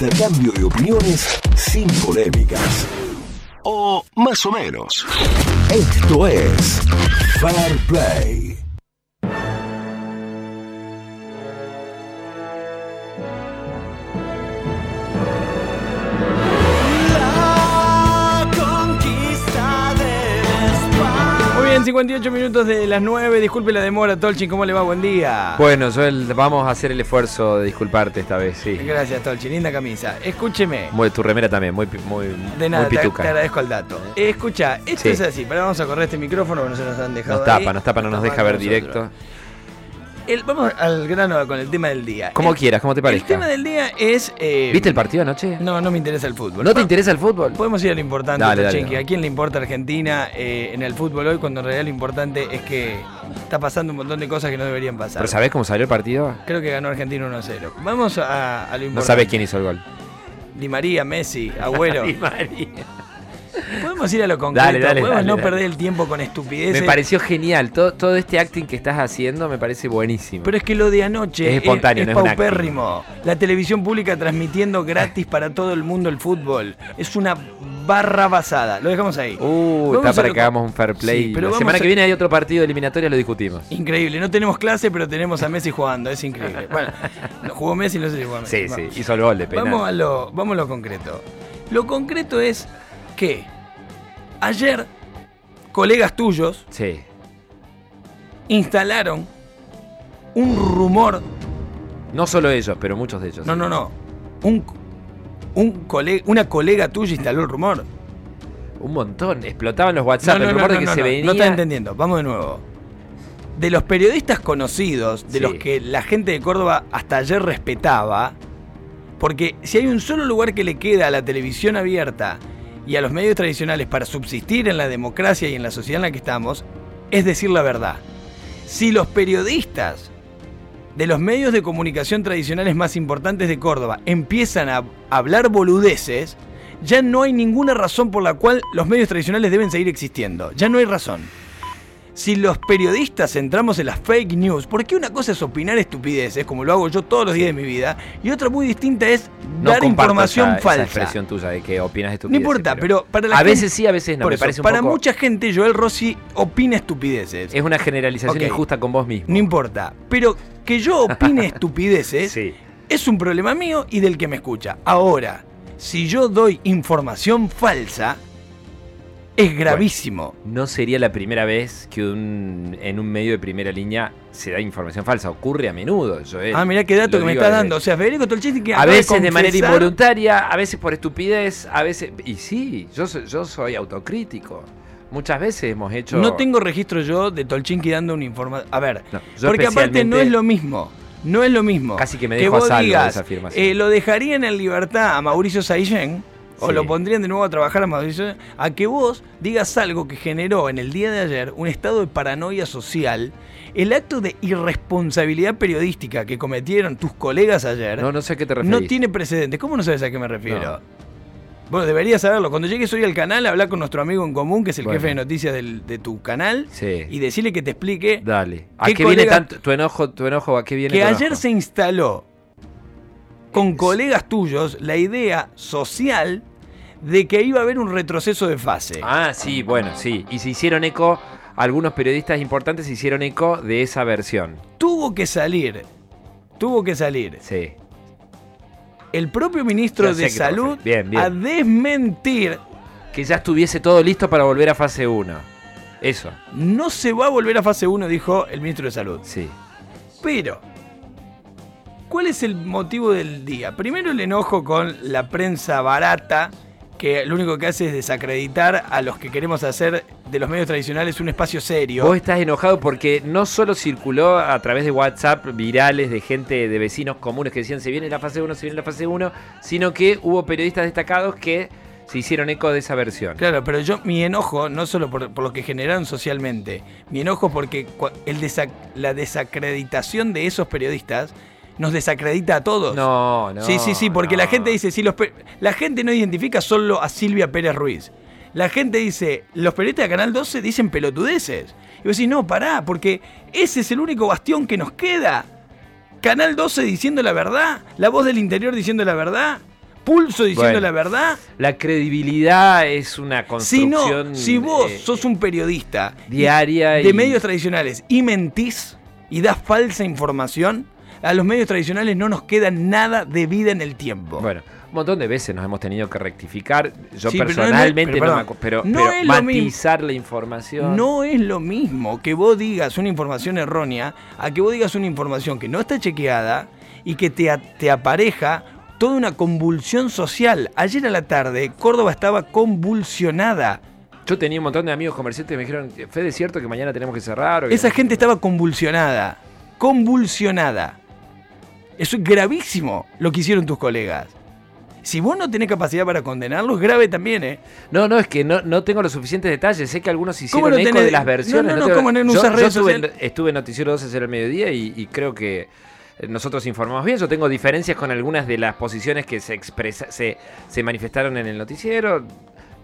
intercambio de opiniones sin polémicas. O más o menos. Esto es Fair Play. Muy bien, 58 minutos de las 9. Disculpe la demora, Tolchin. ¿Cómo le va? Buen día. Bueno, Joel, vamos a hacer el esfuerzo de disculparte esta vez, sí. Gracias, Tolchin. Linda camisa. Escúcheme. Muy, tu remera también, muy, muy, De nada, muy pituca. te agradezco el dato. Eh, escucha, esto Sí. es así. Pero vamos a correr este micrófono que no se nos han dejado. Nos ahí. tapa, nos tapa, no nos deja ver directo. El- vamos al grano con el tema del día. Como El- quieras, como te El parezca. tema del día es. eh, ¿Viste el partido anoche? No, no me interesa el fútbol. ¿No te interesa el fútbol? Podemos ir a lo importante, Dale. ¿A quién le importa Argentina eh, en el fútbol hoy cuando en realidad lo importante es que está pasando un montón de cosas que no deberían pasar? ¿Pero sabés cómo salió el partido? Creo que ganó Argentina 1 a 0. Vamos a, a lo importante. No sabés quién hizo el gol. Di María, Messi, Agüero. Di María. Podemos ir a lo concreto. Dale, dale, Podemos dale, no perder el tiempo con estupideces. Me pareció genial. Todo, todo este acting que estás haciendo me parece buenísimo. Pero es que lo de anoche Es espontáneo, es, es paupérrimo. La televisión pública transmitiendo gratis para todo el mundo el fútbol. Es una barra basada. Lo dejamos ahí. Uh, Vamos está para lo que hagamos un fair play. Sí, pero la vamos semana a- que viene hay otro partido de eliminatoria, lo discutimos. Increíble. No tenemos clase, pero tenemos a Messi jugando. Es increíble. Bueno, no, jugó Messi, no sé si jugó Messi. Sí, Bueno. sí, hizo el gol de penal. Vamos a, lo, vamos a lo concreto. Lo concreto es que ayer colegas tuyos Sí. instalaron un rumor. No solo ellos, pero muchos de ellos. No, no, no. Un, un cole- una colega tuya instaló el rumor. Un montón. Explotaban los WhatsApp. no, no, el rumor no, de que se venía. no estás entendiendo. Vamos de nuevo. De los periodistas conocidos, de Sí. los que la gente de Córdoba hasta ayer respetaba, porque si hay un solo lugar que le queda a la televisión abierta y a los medios tradicionales para subsistir en la democracia y en la sociedad en la que estamos, es decir la verdad. Si los periodistas de los medios de comunicación tradicionales más importantes de Córdoba empiezan a hablar boludeces, ya no hay ninguna razón por la cual los medios tradicionales deben seguir existiendo. Ya no hay razón. Si los periodistas entramos en las fake news, porque una cosa es opinar estupideces, como lo hago yo todos los días de mi vida, y otra muy distinta es No dar información esa, esa falsa. expresión tuya de que opinas No estupideces. importa, pero, para la A gente- veces sí, a veces no. por Me eso, un para poco- mucha gente, Joel Rossi opina estupideces. Es una generalización Ok. injusta con vos mismo. No importa. Pero que yo opine estupideces Sí. es un problema mío y del que me escucha. Ahora, si yo doy información falsa, es gravísimo. No sería la primera vez que un- en un medio de primera línea se da información falsa. Ocurre a menudo. Joel. ah, mirá qué dato que me estás dando. O sea, Federico Tolchini que A veces de manera involuntaria, a veces por estupidez, a veces... Y sí, yo soy, yo soy autocrítico. Muchas veces hemos hecho... No tengo registro yo de Tolchinki dando una información. A ver, No, porque aparte no es lo mismo. No es lo mismo. Casi que me dejo a vos salvo de esa afirmación. eh, lo dejarían en libertad a Mauricio Saillén, o Sí. lo pondrían de nuevo a trabajar a Mauricio a que vos digas algo que generó en el día de ayer un estado de paranoia social. El acto de irresponsabilidad periodística que cometieron tus colegas ayer No, no sé a qué te referís. no tiene precedentes. ¿Cómo no sabes a qué me refiero? No. Bueno, deberías saberlo. Cuando llegues hoy al canal, habla con nuestro amigo en común, que es el Bueno. jefe de noticias del- de tu canal, Sí. y decirle que te explique Dale. ¿A ¿Qué qué, viene tanto tu enojo? ¿Tu enojo a qué viene que ayer se instaló con Es- colegas tuyos la idea social de que iba a haber un retroceso de fase. Ah, sí, bueno, sí. Y se hicieron eco, algunos periodistas importantes se hicieron eco de esa versión. Tuvo que salir, tuvo que salir Sí. el propio ministro de Salud refieres. Bien, bien. a desmentir. Que ya estuviese todo listo para volver a fase 1. Eso, No se va a volver a fase 1, dijo el ministro de Salud. sí. Pero, ¿cuál es el motivo del día? Primero el enojo con la prensa barata, que lo único que hace es desacreditar a los que queremos hacer de los medios tradicionales un espacio serio. Vos estás enojado porque no solo circuló a través de WhatsApp virales de gente, de vecinos comunes que decían se viene la fase 1, se viene la fase 1, sino que hubo periodistas destacados que se hicieron eco de esa versión. Claro, pero yo mi enojo, no solo por, por lo que generaron socialmente, mi enojo porque el desac- la desacreditación de esos periodistas nos desacredita a todos. No, no. sí, sí, sí, porque la gente dice, si los la gente no identifica solo a Silvia Pérez Ruiz. La gente dice, los periodistas de Canal 12 dicen pelotudeces. Y vos decís, no, pará, porque ese es el único bastión que nos queda. Canal 12 diciendo la verdad, la voz del interior diciendo la verdad. pulso diciendo Bueno. la verdad. La credibilidad es una Si construcción no, si vos eh, sos un periodista diaria de y- medios tradicionales y mentís y das falsa información, a los medios tradicionales no nos queda nada de vida en el tiempo. Bueno, un montón de veces nos hemos tenido que rectificar. Yo Sí, pero no es- personalmente pero no, pero, no pero es lo mismo. matizar la información. No es lo mismo que vos digas una información errónea a que vos digas una información que no está chequeada y que te, te apareja toda una convulsión social. Ayer a la tarde, Córdoba estaba convulsionada. Yo tenía un montón de amigos comerciantes que me dijeron, Fede, ¿es cierto que mañana tenemos que cerrar? O que- Esa gente estaba convulsionada. Convulsionada. Eso es gravísimo lo que hicieron tus colegas. Si vos no tenés capacidad para condenarlo, es grave también, ¿eh? No, no, es que no, no tengo los suficientes detalles. Sé que algunos ¿Cómo hicieron no eco tenés- de las versiones. no, no, tengo- ¿cómo no yo, usas yo redes estuve, en, estuve en Noticiero 12 ayer al mediodía y, y creo que nosotros informamos bien. Yo tengo diferencias con algunas de las posiciones que se, expresa, se, se manifestaron en el noticiero,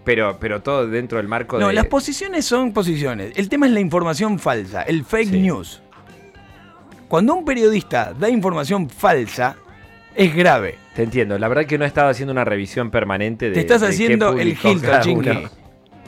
pero, pero todo dentro del marco No, de... las posiciones son posiciones. El tema es la información falsa, el fake Sí. news. Cuando un periodista da información falsa, es grave. Te entiendo, la verdad que no he estado haciendo una revisión permanente de... Te estás de qué haciendo el gil, uno.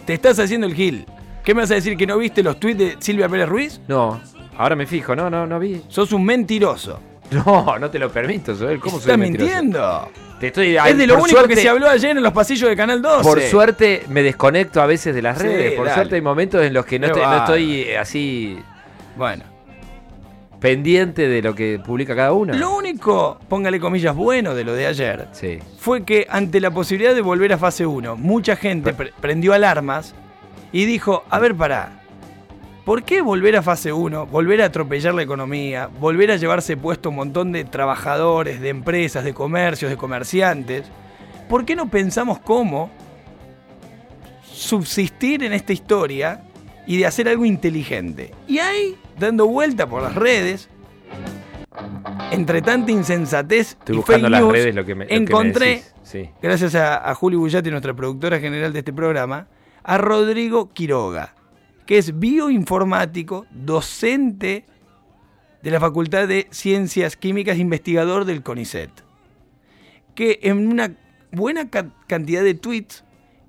Te estás haciendo el gil. ¿Qué me vas a decir que no viste los tweets de Silvia Pérez Ruiz? No, ahora me fijo, no, no, no vi. Sos un mentiroso. No, no te lo permito, Joel. ¿Cómo soy Estás mentiroso? mintiendo. Te estoy, es de lo único que se habló ayer en los pasillos de Canal 12. Por suerte me desconecto a veces de las Sí, redes. Por dale. suerte hay momentos en los que no, estoy, eh, así Bueno. Pendiente de lo que publica cada uno. Lo único, póngale comillas, bueno de lo de ayer, Sí. fue que ante la posibilidad de volver a fase 1, mucha gente pre- prendió alarmas y dijo, a ver, pará, ¿por qué volver a fase 1, volver a atropellar la economía, volver a llevarse puesto un montón de trabajadores, de empresas, de comercios, de comerciantes? ¿Por qué no pensamos cómo subsistir en esta historia y de hacer algo inteligente? Y ahí, dando vuelta por las redes, entre tanta insensatez Estoy y buscando fake las news, redes lo que me lo que me encontré. Sí. gracias a, a Juli Bullati, nuestra productora general de este programa, a Rodrigo Quiroga, que es bioinformático, docente de la Facultad de Ciencias Químicas, investigador del CONICET, que en una buena ca- cantidad de tweets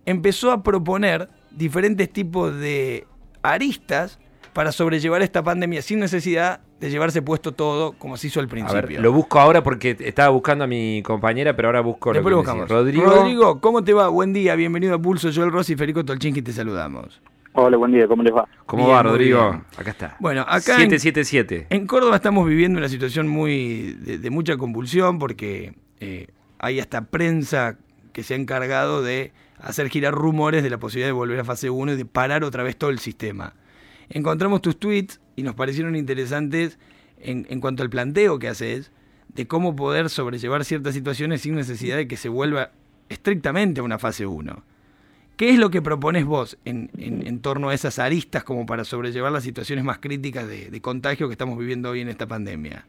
empezó a proponer diferentes tipos de aristas para sobrellevar esta pandemia sin necesidad de llevarse puesto todo como se hizo al A principio. ver, lo busco ahora porque estaba buscando a mi compañera, pero ahora busco Después lo que buscamos. Rodrigo, Rodrigo, ¿cómo te va? Buen día, bienvenido a Pulso. Joel Rossi y Federico Tolchinki te saludamos. Hola, buen día, ¿cómo les va? ¿cómo Bien, va, Rodrigo? bien. Acá está. Bueno, acá en- 777. En Córdoba estamos viviendo una situación muy de, de mucha convulsión porque eh, hay hasta prensa que se ha encargado de hacer girar rumores de la posibilidad de volver a fase 1 y de parar otra vez todo el sistema. Encontramos tus tweets y nos parecieron interesantes en, en cuanto al planteo que haces de cómo poder sobrellevar ciertas situaciones sin necesidad de que se vuelva estrictamente a una fase 1. ¿Qué es lo que propones vos en, en- en torno a esas aristas como para sobrellevar las situaciones más críticas de, de contagio que estamos viviendo hoy en esta pandemia?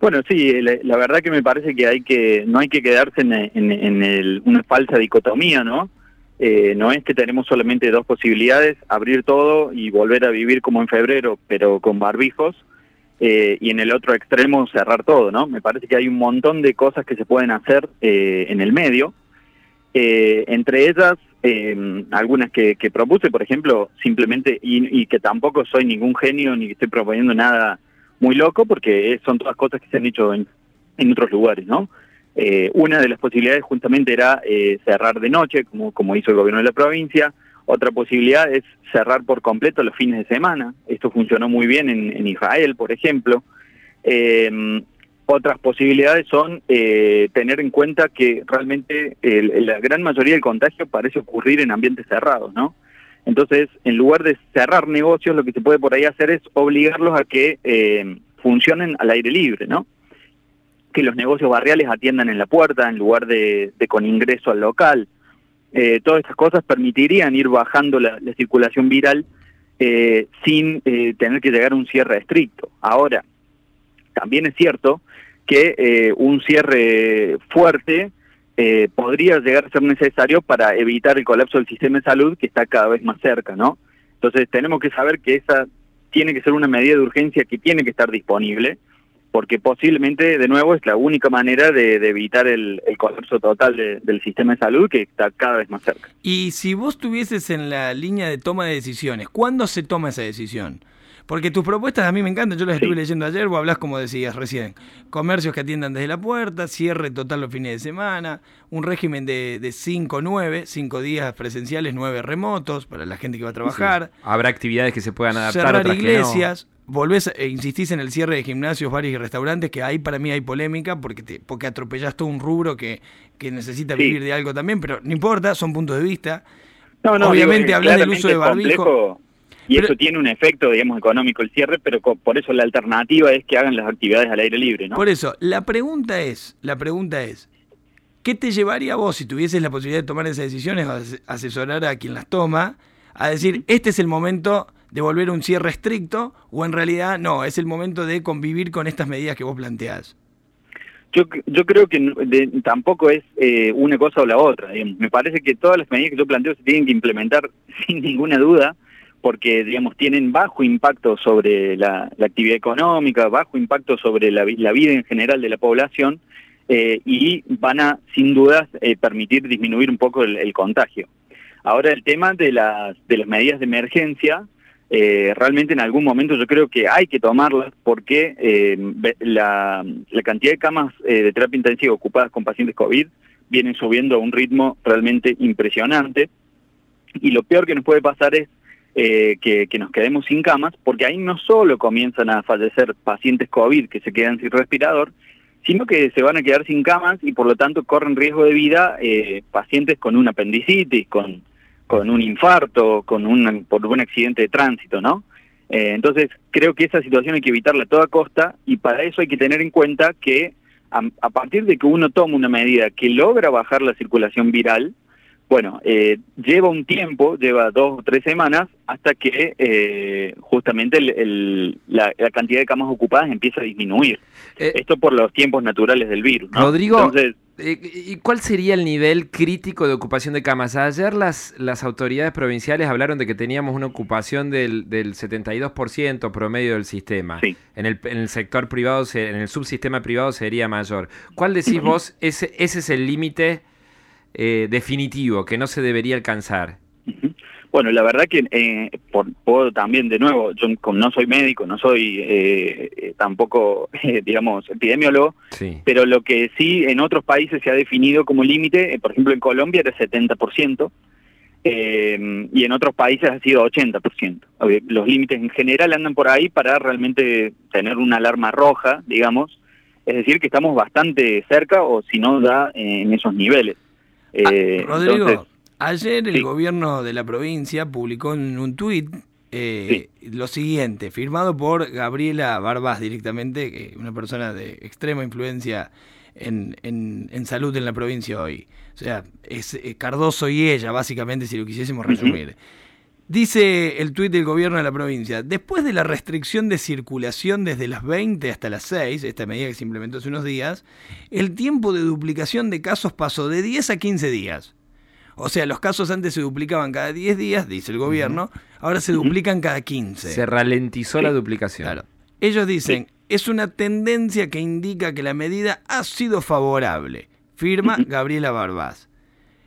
Bueno, sí, la, la verdad que me parece que hay que no hay que quedarse en, una falsa dicotomía, ¿no? Eh, no es que tenemos solamente dos posibilidades, abrir todo y volver a vivir como en febrero, pero con barbijos, eh, y en el otro extremo cerrar todo, ¿no? Me parece que hay un montón de cosas que se pueden hacer eh, en el medio, Eh, entre ellas, eh, algunas que, que propuse, por ejemplo, simplemente, y, que tampoco soy ningún genio ni estoy proponiendo nada muy loco, porque son todas cosas que se han hecho en, en otros lugares, ¿no? Eh, una de las posibilidades justamente era eh, cerrar de noche, como, como hizo el gobierno de la provincia. Otra posibilidad es cerrar por completo los fines de semana. Esto funcionó muy bien en, Israel, por ejemplo. Eh, otras posibilidades son eh, tener en cuenta que realmente la gran mayoría del contagio parece ocurrir en ambientes cerrados, ¿no? Entonces, en lugar de cerrar negocios, lo que se puede por ahí hacer es obligarlos a que eh, funcionen al aire libre, ¿no? Que los negocios barriales atiendan en la puerta en lugar de, con ingreso al local. Eh, todas estas cosas permitirían ir bajando la, la circulación viral eh, sin eh, tener que llegar a un cierre estricto. Ahora, también es cierto que eh, un cierre fuerte eh, podría llegar a ser necesario para evitar el colapso del sistema de salud que está cada vez más cerca, ¿no? Entonces tenemos que saber que esa tiene que ser una medida de urgencia que tiene que estar disponible, porque posiblemente, de nuevo, es la única manera de, evitar el, colapso total del sistema de salud que está cada vez más cerca. Y si vos estuvieses en la línea de toma de decisiones, ¿cuándo se toma esa decisión? Porque tus propuestas a mí me encantan, yo las estuve leyendo ayer, vos hablás como decías recién, comercios que atiendan desde la puerta, cierre total los fines de semana, un régimen de 5-9, 5 días presenciales, 9 remotos para la gente que va a trabajar. Habrá actividades que se puedan adaptar. Cerrar iglesias, volvés e insistís en el cierre de gimnasios, bares y restaurantes, que ahí para mí hay polémica porque te, porque atropellás todo un rubro que, que necesita vivir de algo también, pero no importa, son puntos de vista. No, no, Obviamente hablas del uso de barbijo. Y eso tiene un efecto, digamos, económico el cierre, pero por eso la alternativa es que hagan las actividades al aire libre, ¿no? Por eso, la pregunta es, la pregunta es, ¿qué te llevaría a vos si tuvieses la posibilidad de tomar esas decisiones o asesorar a quien las toma a decir, este es el momento de volver a un cierre estricto o en realidad no, es el momento de convivir con estas medidas que vos planteás? Yo, yo creo que tampoco es eh, una cosa o la otra. Me parece que todas las medidas que yo planteo se tienen que implementar sin ninguna duda porque digamos tienen bajo impacto sobre la, actividad económica, bajo impacto sobre la, vida en general de la población eh, y van a sin dudas eh, permitir disminuir un poco el, contagio. Ahora el tema de las, de las medidas de emergencia, eh, realmente en algún momento yo creo que hay que tomarlas porque la, la, cantidad de camas de terapia intensiva ocupadas con pacientes COVID vienen subiendo a un ritmo realmente impresionante. Y lo peor que nos puede pasar es eh, que, nos quedemos sin camas, porque ahí no solo comienzan a fallecer pacientes COVID que se quedan sin respirador, sino que se van a quedar sin camas y por lo tanto corren riesgo de vida eh, pacientes con una apendicitis, con, con un infarto, con un, por un accidente de tránsito, ¿no? Eh, entonces creo que esa situación hay que evitarla a toda costa y para eso hay que tener en cuenta que a partir de que uno toma una medida que logra bajar la circulación viral, bueno, eh, lleva un tiempo, lleva dos o tres semanas, hasta que eh, justamente la, cantidad de camas ocupadas empieza a disminuir. Eh, Esto por los tiempos naturales del virus. Rodrigo, ¿y cuál sería el nivel crítico de ocupación de camas? Ayer las, las autoridades provinciales hablaron de que teníamos una ocupación del, del 72% promedio del sistema. En, el, en el sector privado, en el subsistema privado sería mayor. ¿Cuál decís vos, ese, ese es el límite? Eh, definitivo que no se debería alcanzar? Bueno, la verdad que eh, por, puedo también, de nuevo, yo no soy médico, no soy eh, eh tampoco, digamos, epidemiólogo, pero lo que sí en otros países se ha definido como límite, por ejemplo en Colombia era 70%, y en otros países ha sido 80%. Los límites en general andan por ahí para realmente tener una alarma roja, digamos, es decir, que estamos bastante cerca o si no da en esos niveles. Ah, eh, Rodrigo, ayer el gobierno de la provincia publicó en un tuit eh, lo siguiente, firmado por Gabriela Barbás directamente, una persona de extrema influencia en, en, salud en la provincia hoy. O sea, es eh, Cardoso y ella, básicamente, si lo quisiésemos resumir. Dice el tuit del gobierno de la provincia, después de la restricción de circulación desde las 20 hasta las 6, esta medida que se implementó hace unos días, el tiempo de duplicación de casos pasó de 10 a 15 días. O sea, los casos antes se duplicaban cada 10 días, dice el gobierno, ahora se duplican cada 15. Se ralentizó la duplicación. Claro. Ellos dicen, es una tendencia que indica que la medida ha sido favorable. Firma Gabriela Barbás.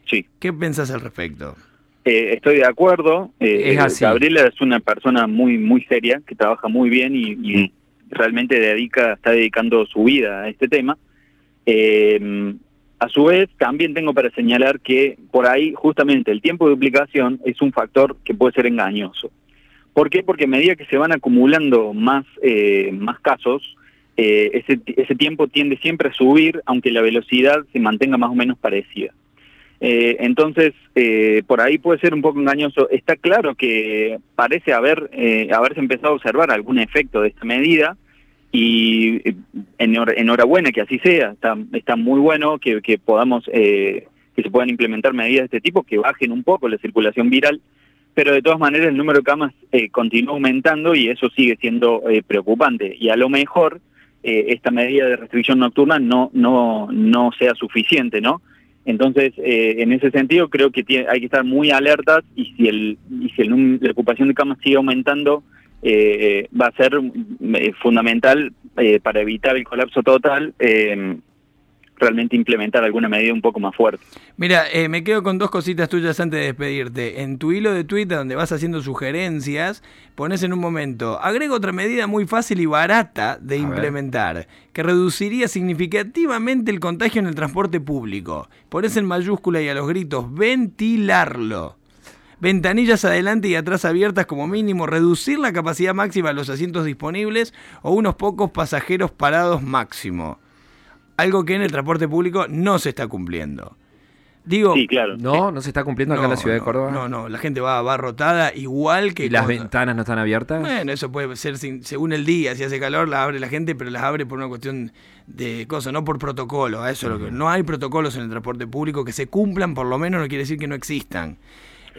Sí. ¿Qué pensás al respecto? Eh, estoy de acuerdo. Eh, Gabriela es una persona muy muy seria que trabaja muy bien y, realmente dedica está dedicando su vida a este tema. Eh, a su vez, también tengo para señalar que por ahí justamente el tiempo de duplicación es un factor que puede ser engañoso. ¿Por qué? Porque a medida que se van acumulando más, más casos, ese, ese tiempo tiende siempre a subir, aunque la velocidad se mantenga más o menos parecida. Eh, entonces, eh, por ahí puede ser un poco engañoso. Está claro que parece haber eh, haberse empezado a observar algún efecto de esta medida y enhorabuena que así sea. Está, está muy bueno que, que podamos que se puedan implementar medidas de este tipo que bajen un poco la circulación viral, pero de todas maneras el número de camas continúa aumentando y eso sigue siendo preocupante. Y a lo mejor esta medida de restricción nocturna no no no sea suficiente, ¿no? Entonces, eh, en ese sentido, creo que hay que estar muy alertas y si, el, y si el, la ocupación de camas sigue aumentando eh, va a ser eh, fundamental eh, para evitar el colapso total. Eh, realmente implementar alguna medida un poco más fuerte. Mira, eh, me quedo con dos cositas tuyas antes de despedirte. En tu hilo de Twitter, donde vas haciendo sugerencias, pones en un momento, agrego otra medida muy fácil y barata de implementar, que reduciría significativamente el contagio en el transporte público. Pones en mayúscula y a los gritos, ventilarlo. Ventanillas adelante y atrás abiertas como mínimo, reducir la capacidad máxima de los asientos disponibles o unos pocos pasajeros parados máximo algo que en el transporte público no se está cumpliendo. Digo, sí, claro. No, no se está cumpliendo acá en la ciudad no, de Córdoba. No, no, la gente va, va rotada igual que. ¿Y las cuando- ventanas no están abiertas? Bueno, eso puede ser sin- según el día, si hace calor la abre la gente, pero las abre por una cuestión de cosas, no por protocolo. Eso es lo que, no hay protocolos en el transporte público que se cumplan, por lo menos no quiere decir que no existan.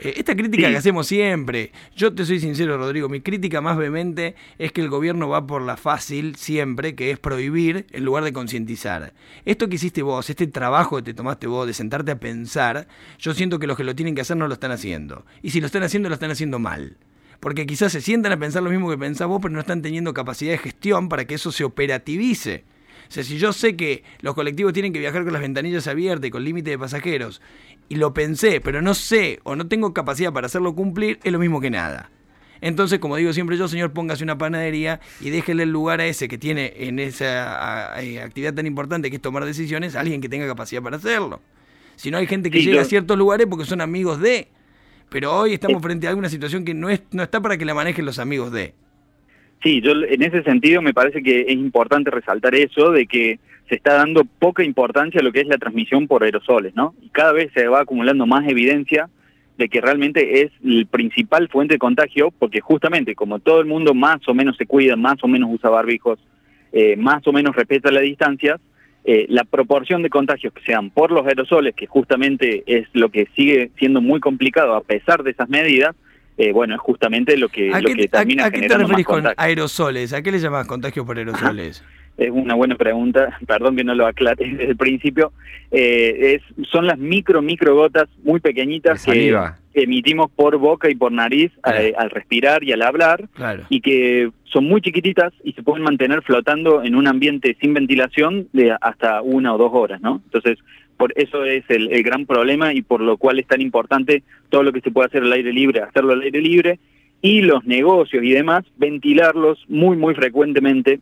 Eh, esta crítica Sí. que hacemos siempre, yo te soy sincero, Rodrigo, mi crítica más vehemente es que el gobierno va por la fácil siempre, que es prohibir en lugar de concientizar. Esto que hiciste vos, este trabajo que te tomaste vos de sentarte a pensar, yo siento que los que lo tienen que hacer no lo están haciendo. Y si lo están haciendo, lo están haciendo mal porque quizás se sientan a pensar lo mismo que pensás vos, pero no están teniendo capacidad de gestión para que eso se operativice. O sea, si yo sé que los colectivos tienen que viajar con las ventanillas abiertas y con límite de pasajeros, y lo pensé, pero no sé o no tengo capacidad para hacerlo cumplir, es lo mismo que nada. Entonces, como digo siempre yo, señor, póngase una panadería y déjele el lugar a ese que tiene en esa eh, actividad tan importante que es tomar decisiones, a alguien que tenga capacidad para hacerlo. Si no hay gente que Sí, llega yo- a ciertos lugares porque son amigos de. Pero hoy estamos Eh. frente a alguna situación que no, es, no está para que la manejen los amigos de. Sí, yo en ese sentido me parece que es importante resaltar eso de que se está dando poca importancia a lo que es la transmisión por aerosoles, ¿no? Y cada vez se va acumulando más evidencia de que realmente es el principal fuente de contagio, porque justamente como todo el mundo más o menos se cuida, más o menos usa barbijos, eh, más o menos respeta las distancias, eh, la proporción de contagios que sean por los aerosoles, que justamente es lo que sigue siendo muy complicado a pesar de esas medidas, eh, bueno, es justamente lo que, ¿A lo qué, que termina a- a qué te referís con aerosoles? ¿A qué le llamas contagio por aerosoles? Es una buena pregunta, perdón que no lo aclare desde el principio. Eh, es, son las micro, micro gotas muy pequeñitas que emitimos por boca y por nariz Claro. al respirar y al hablar Claro. y que son muy chiquititas y se pueden mantener flotando en un ambiente sin ventilación de hasta una o dos horas, ¿no? Entonces, por eso es el, el gran problema y por lo cual es tan importante todo lo que se puede hacer al aire libre, hacerlo al aire libre y los negocios y demás, ventilarlos muy, muy frecuentemente.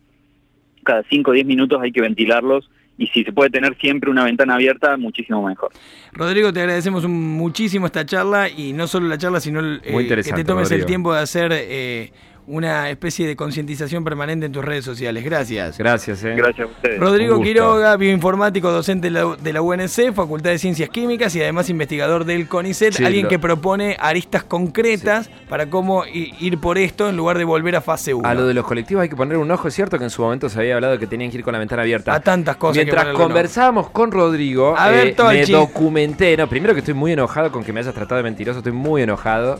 Cada 5 o 10 minutos hay que ventilarlos y si se puede tener siempre una ventana abierta, muchísimo mejor. Rodrigo, te agradecemos un- muchísimo esta charla y no solo la charla, sino el, eh, que te tomes el tiempo de hacer eh, una especie de concientización permanente en tus redes sociales. Gracias. Gracias, eh. Gracias a ustedes. Rodrigo. Quiroga, bioinformático, docente de la, de la UNC, Facultad de Ciencias Químicas y además investigador del CONICET, Sí, alguien lo- que propone aristas concretas para cómo ir por esto en lugar de volver a fase 1. A lo de los colectivos hay que poner un ojo, es cierto que en su momento se había hablado que tenían que ir con la ventana abierta. A tantas cosas Mientras conversábamos con Rodrigo, A ver, eh, me documenté. No, primero que estoy muy enojado con que me hayas tratado de mentiroso, estoy muy enojado.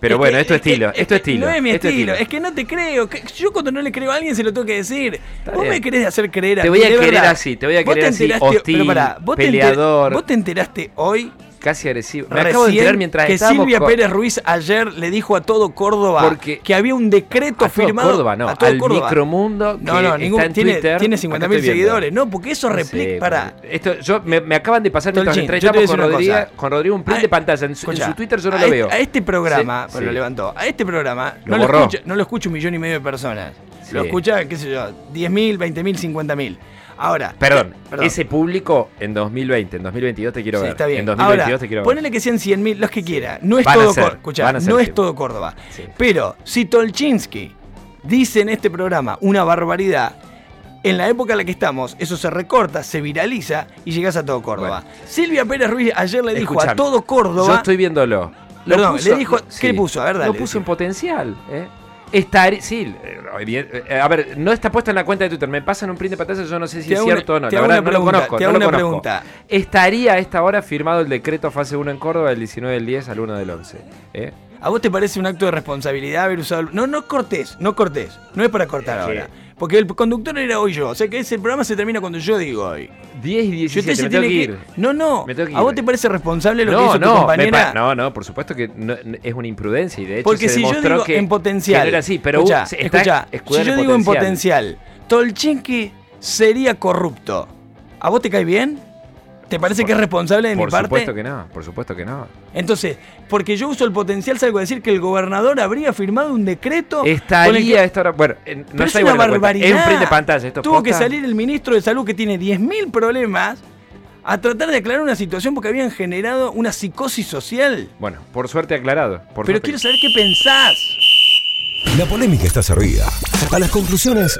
Pero Es bueno, que- esto es estilo, que esto es estilo. No es mi es estilo, es que no te creo. yo cuando no le creo a alguien se lo tengo que decir. Vos bien. me querés hacer creer a Te voy a querer verdad. así, te voy a querer así, hostil, pero pará, vos te enter- peleador. vos te enteraste hoy Casi agresivo. Me acabo de enterar mientras que estábamos Silvia con- Pérez Ruiz ayer le dijo a todo Córdoba Porque- que había un decreto a todo firmado Córdoba, no, a todo al Córdoba. micromundo que No, no, está ningún, en tiene, Twitter. tiene Acá 50 estoy mil viendo. seguidores. No, porque eso replica. para. Esto, yo, me, me acaban de pasar mientras entrevistamos con cosa. con Rodrigo un print A- de pantalla. En su, en Escuchá, su Twitter yo no lo este- veo. A este programa, Sí, pues lo levantó. A este programa Lo no, lo escucha, no lo escucha un millón y medio de personas. Lo escucha, qué sé yo, 10 mil, 20 mil, 50 mil. Ahora. Perdón, perdón. ese público en 2020, en 2022 te quiero Sí, ver. está bien. En 2022 Ahora, te quiero ver. ponele que sean 100 mil, los que quiera. No es Van todo ser, Córdoba. Escuchá, no es todo Córdoba. Sí. Pero si Tolchinsky dice en este programa una barbaridad, en la época en la que estamos, eso se recorta, se viraliza y llegas a todo Córdoba. Silvia Pérez Ruiz ayer le dijo a todo Córdoba. Yo estoy viéndolo. Lo Perdón, le dijo- ¿qué le puso? A ver, dale, Lo puso en potencial. ¿eh? Estar, sí, eh, eh, a ver, no está puesto en la cuenta de Twitter. Me pasan un print de pantalla, yo no sé si es una- cierto o no. La verdad, una no lo pregunta, conozco. te no hago lo una conozco. pregunta. ¿Estaría a esta hora firmado el decreto fase 1 en Córdoba del 19 del 10 al 1 del 11? ¿eh? ¿A vos te parece un acto de responsabilidad haber usado.? No, no cortés, no cortés. No es para cortar ahora. Porque el conductor era hoy yo. O sea que ese programa se termina cuando yo digo hoy. 10 y Si 17, usted se me tengo que que ir. No, no. Me tengo que ¿A ir. vos te parece responsable lo que No, hizo tu no, me compañera? pa- no, no, por supuesto que no- es una imprudencia y de hecho Porque se si yo digo que, en potencial. que era así, pero escucha, uh, escucha, si yo digo en potencial, Tolchinki sería corrupto. ¿A vos te cae bien? ¿Te parece Por- que es responsable de Por mi parte? supuesto que no, por supuesto que no. Entonces, porque yo uso el potencial, salgo a decir que el gobernador habría firmado un decreto. Estaría que- esta hora. Bueno, eh, no Pero es una barbaridad. Es un print de pantalla. Esto es Tuvo que salir el ministro de Salud que tiene 10.000 problemas a tratar de aclarar una situación porque habían generado una psicosis social. Bueno, por suerte aclarado. por Pero suerte quiero saber qué pensás. La polémica está servida. A las conclusiones